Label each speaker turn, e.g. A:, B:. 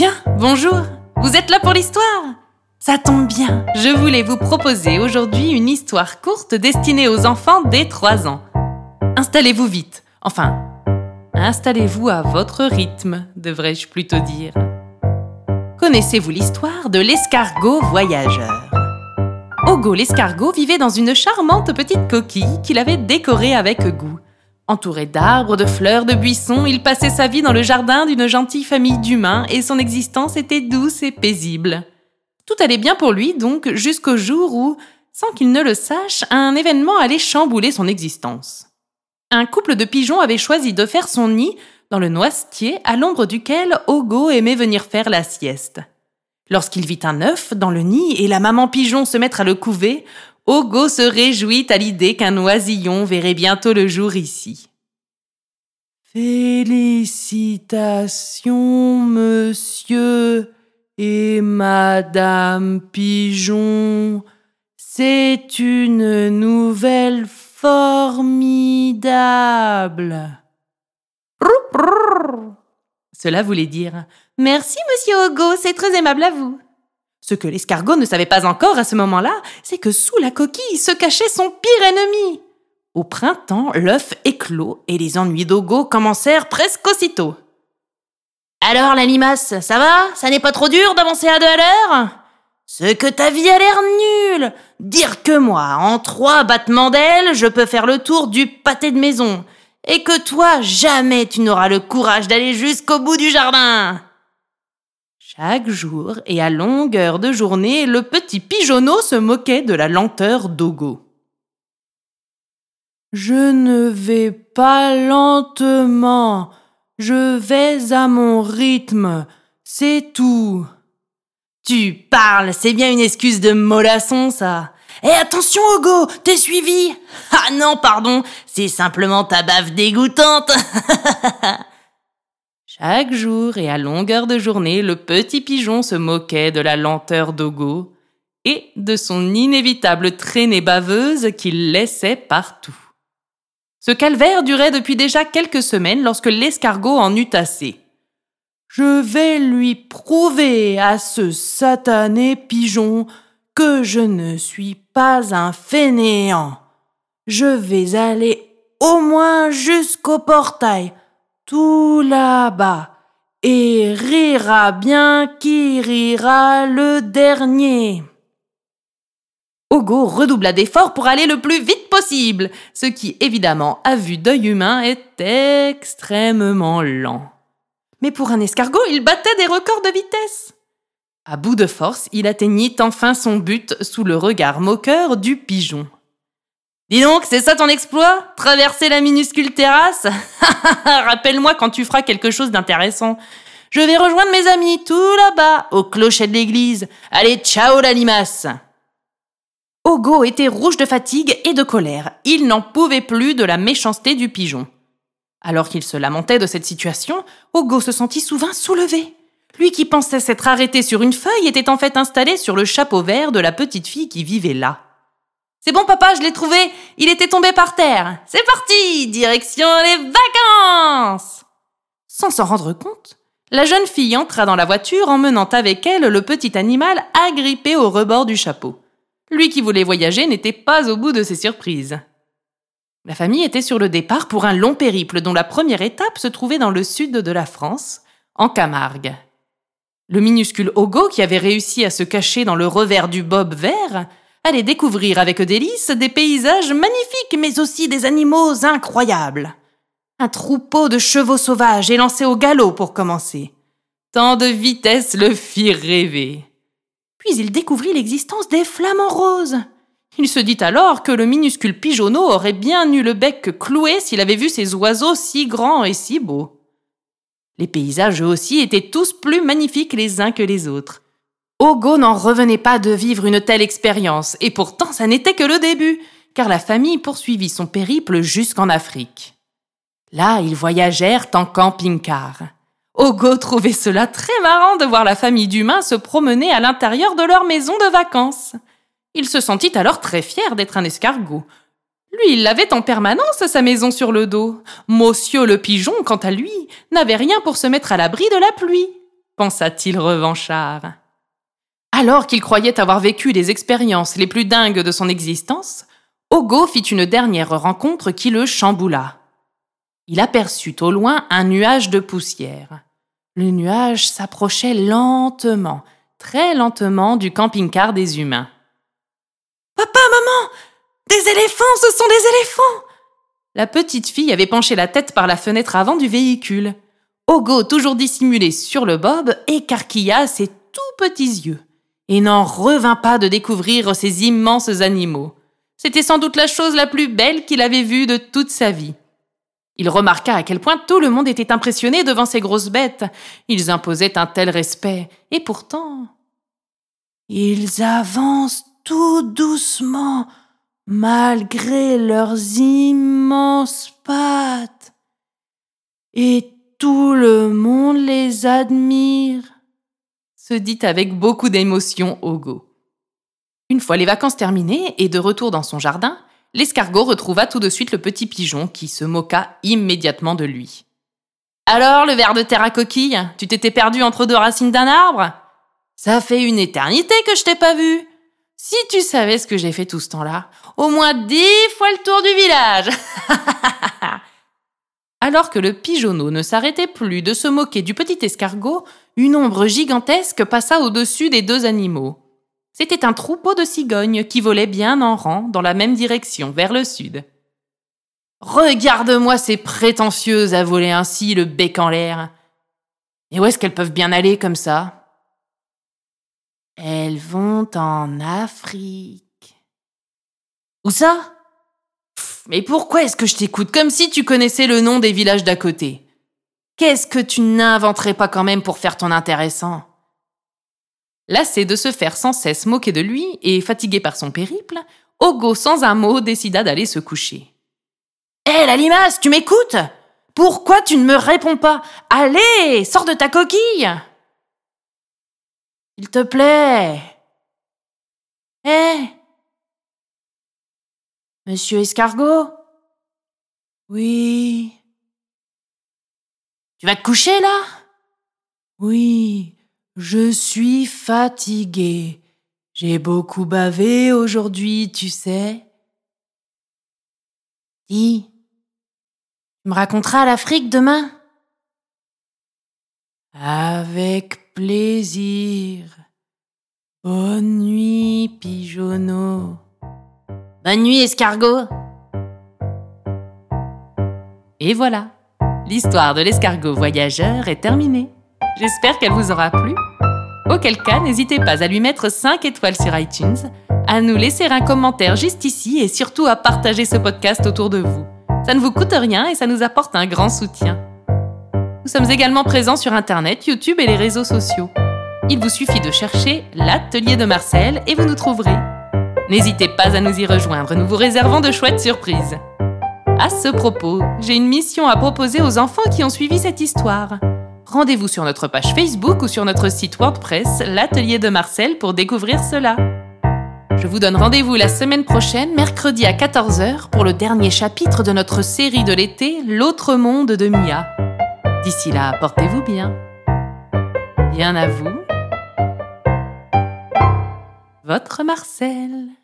A: Tiens, bonjour Vous êtes là pour l'histoire? Ça tombe bien, je voulais vous proposer aujourd'hui une histoire courte destinée aux enfants dès 3 ans. Installez-vous vite, enfin, installez-vous à votre rythme, devrais-je plutôt dire. Connaissez-vous l'histoire de l'escargot voyageur? Ogo l'escargot vivait dans une charmante petite coquille qu'il avait décorée avec goût. Entouré d'arbres, de fleurs, de buissons, il passait sa vie dans le jardin d'une gentille famille d'humains et son existence était douce et paisible. Tout allait bien pour lui donc jusqu'au jour où, sans qu'il ne le sache, un événement allait chambouler son existence. Un couple de pigeons avait choisi de faire son nid dans le noisetier à l'ombre duquel Ogo aimait venir faire la sieste. Lorsqu'il vit un œuf dans le nid et la maman pigeon se mettre à le couver, Ogo se réjouit à l'idée qu'un oisillon verrait bientôt le jour ici.
B: Félicitations, monsieur et madame Pigeon. C'est une nouvelle formidable.
A: Cela voulait dire Merci, monsieur Ogo, c'est très aimable à vous. Ce que l'escargot ne savait pas encore à ce moment-là, c'est que sous la coquille se cachait son pire ennemi. Au printemps, l'œuf éclot et les ennuis d'Ogo commencèrent presque aussitôt.
C: Alors, la limace, ça va? Ça n'est pas trop dur d'avancer à deux à l'heure? Ce que ta vie a l'air nulle Dire que moi, en trois battements d'ailes, je peux faire le tour du pâté de maison, et que toi, jamais tu n'auras le courage d'aller jusqu'au bout du jardin
A: chaque jour et à longueur de journée, le petit pigeonneau se moquait de la lenteur d'Ogo.
B: Je ne vais pas lentement, je vais à mon rythme, c'est tout.
C: Tu parles, c'est bien une excuse de mollasson, ça. Eh attention, Ogo, t'es suivi Ah non, pardon, c'est simplement ta bave dégoûtante
A: Chaque jour et à longueur de journée, le petit pigeon se moquait de la lenteur d'Ogo et de son inévitable traînée baveuse qu'il laissait partout. Ce calvaire durait depuis déjà quelques semaines lorsque l'escargot en eut assez.
B: Je vais lui prouver à ce satané pigeon que je ne suis pas un fainéant. Je vais aller au moins jusqu'au portail tout là-bas, et rira bien qui rira le dernier.
A: Ogo redoubla d'efforts pour aller le plus vite possible, ce qui évidemment, à vue d'œil humain, est extrêmement lent. Mais pour un escargot, il battait des records de vitesse. À bout de force, il atteignit enfin son but sous le regard moqueur du pigeon. Dis donc, c'est ça ton exploit? Traverser la minuscule terrasse? Rappelle-moi quand tu feras quelque chose d'intéressant. Je vais rejoindre mes amis tout là-bas, au clocher de l'église. Allez, ciao la limace Ogo était rouge de fatigue et de colère. Il n'en pouvait plus de la méchanceté du pigeon. Alors qu'il se lamentait de cette situation, Ogo se sentit soudain soulevé. Lui qui pensait s'être arrêté sur une feuille était en fait installé sur le chapeau vert de la petite fille qui vivait là. C'est bon, papa, je l'ai trouvé. Il était tombé par terre. C'est parti, direction les vacances. Sans s'en rendre compte, la jeune fille entra dans la voiture emmenant avec elle le petit animal agrippé au rebord du chapeau. Lui qui voulait voyager n'était pas au bout de ses surprises. La famille était sur le départ pour un long périple dont la première étape se trouvait dans le sud de la France, en Camargue. Le minuscule Ogo, qui avait réussi à se cacher dans le revers du bob vert, allait découvrir avec délice des paysages magnifiques, mais aussi des animaux incroyables. Un troupeau de chevaux sauvages est lancé au galop pour commencer. Tant de vitesse le fit rêver. Puis il découvrit l'existence des flamants roses. Il se dit alors que le minuscule pigeonneau aurait bien eu le bec cloué s'il avait vu ces oiseaux si grands et si beaux. Les paysages eux aussi étaient tous plus magnifiques les uns que les autres. Ogo n'en revenait pas de vivre une telle expérience, et pourtant ça n'était que le début, car la famille poursuivit son périple jusqu'en Afrique. Là, ils voyagèrent en camping-car. Ogo trouvait cela très marrant de voir la famille d'humains se promener à l'intérieur de leur maison de vacances. Il se sentit alors très fier d'être un escargot. Lui, il avait en permanence sa maison sur le dos. Monsieur le pigeon, quant à lui, n'avait rien pour se mettre à l'abri de la pluie. pensa-t-il revanchard. Alors qu'il croyait avoir vécu les expériences les plus dingues de son existence, Ogo fit une dernière rencontre qui le chamboula. Il aperçut au loin un nuage de poussière. Le nuage s'approchait lentement, très lentement du camping-car des humains.
B: Papa, maman Des éléphants, ce sont des éléphants
A: La petite fille avait penché la tête par la fenêtre avant du véhicule. Ogo, toujours dissimulé sur le bob, écarquilla ses tout petits yeux et n'en revint pas de découvrir ces immenses animaux. C'était sans doute la chose la plus belle qu'il avait vue de toute sa vie. Il remarqua à quel point tout le monde était impressionné devant ces grosses bêtes. Ils imposaient un tel respect. Et pourtant.
B: Ils avancent tout doucement, malgré leurs immenses pattes. Et tout le monde les admire,
A: se dit avec beaucoup d'émotion Ogo. Une fois les vacances terminées et de retour dans son jardin, l'escargot retrouva tout de suite le petit pigeon qui se moqua immédiatement de lui. Alors, le ver de terre à coquille, tu t'étais perdu entre deux racines d'un arbre? Ça fait une éternité que je t'ai pas vu. Si tu savais ce que j'ai fait tout ce temps-là, au moins dix fois le tour du village. Alors que le pigeonneau ne s'arrêtait plus de se moquer du petit escargot, une ombre gigantesque passa au-dessus des deux animaux. C'était un troupeau de cigognes qui volaient bien en rang dans la même direction, vers le sud. Regarde-moi ces prétentieuses à voler ainsi, le bec en l'air. Et où est-ce qu'elles peuvent bien aller comme ça?
B: Elles vont en Afrique.
A: Où ça? Mais pourquoi est-ce que je t'écoute comme si tu connaissais le nom des villages d'à côté? Qu'est-ce que tu n'inventerais pas quand même pour faire ton intéressant? Lassé de se faire sans cesse moquer de lui et fatigué par son périple, Ogo, sans un mot, décida d'aller se coucher. Hé, la limace, tu m'écoutes? Pourquoi tu ne me réponds pas? Allez, sors de ta coquille!
B: Il te plaît! Hé Monsieur Escargot? Oui.
A: Tu vas te coucher là?
B: Oui, je suis fatigué. J'ai beaucoup bavé aujourd'hui, tu sais.
C: Dis, tu me raconteras l'Afrique demain?
B: Avec plaisir. Bonne nuit, pigeonneau.
C: Bonne nuit, escargot.
A: Et voilà, l'histoire de l'escargot voyageur est terminée. J'espère qu'elle vous aura plu. Auquel cas, n'hésitez pas à lui mettre 5 étoiles sur iTunes, à nous laisser un commentaire juste ici et surtout à partager ce podcast autour de vous. Ça ne vous coûte rien et ça nous apporte un grand soutien. Nous sommes également présents sur Internet, YouTube et les réseaux sociaux. Il vous suffit de chercher l'atelier de Marcel et vous nous trouverez. N'hésitez pas à nous y rejoindre, nous vous réservons de chouettes surprises. À ce propos, j'ai une mission à proposer aux enfants qui ont suivi cette histoire. Rendez-vous sur notre page Facebook ou sur notre site WordPress, l'atelier de Marcel, pour découvrir cela. Je vous donne rendez-vous la semaine prochaine, mercredi à 14h, pour le dernier chapitre de notre série de l'été, L'autre monde de Mia. D'ici là, portez-vous bien. Bien à vous. Votre Marcel.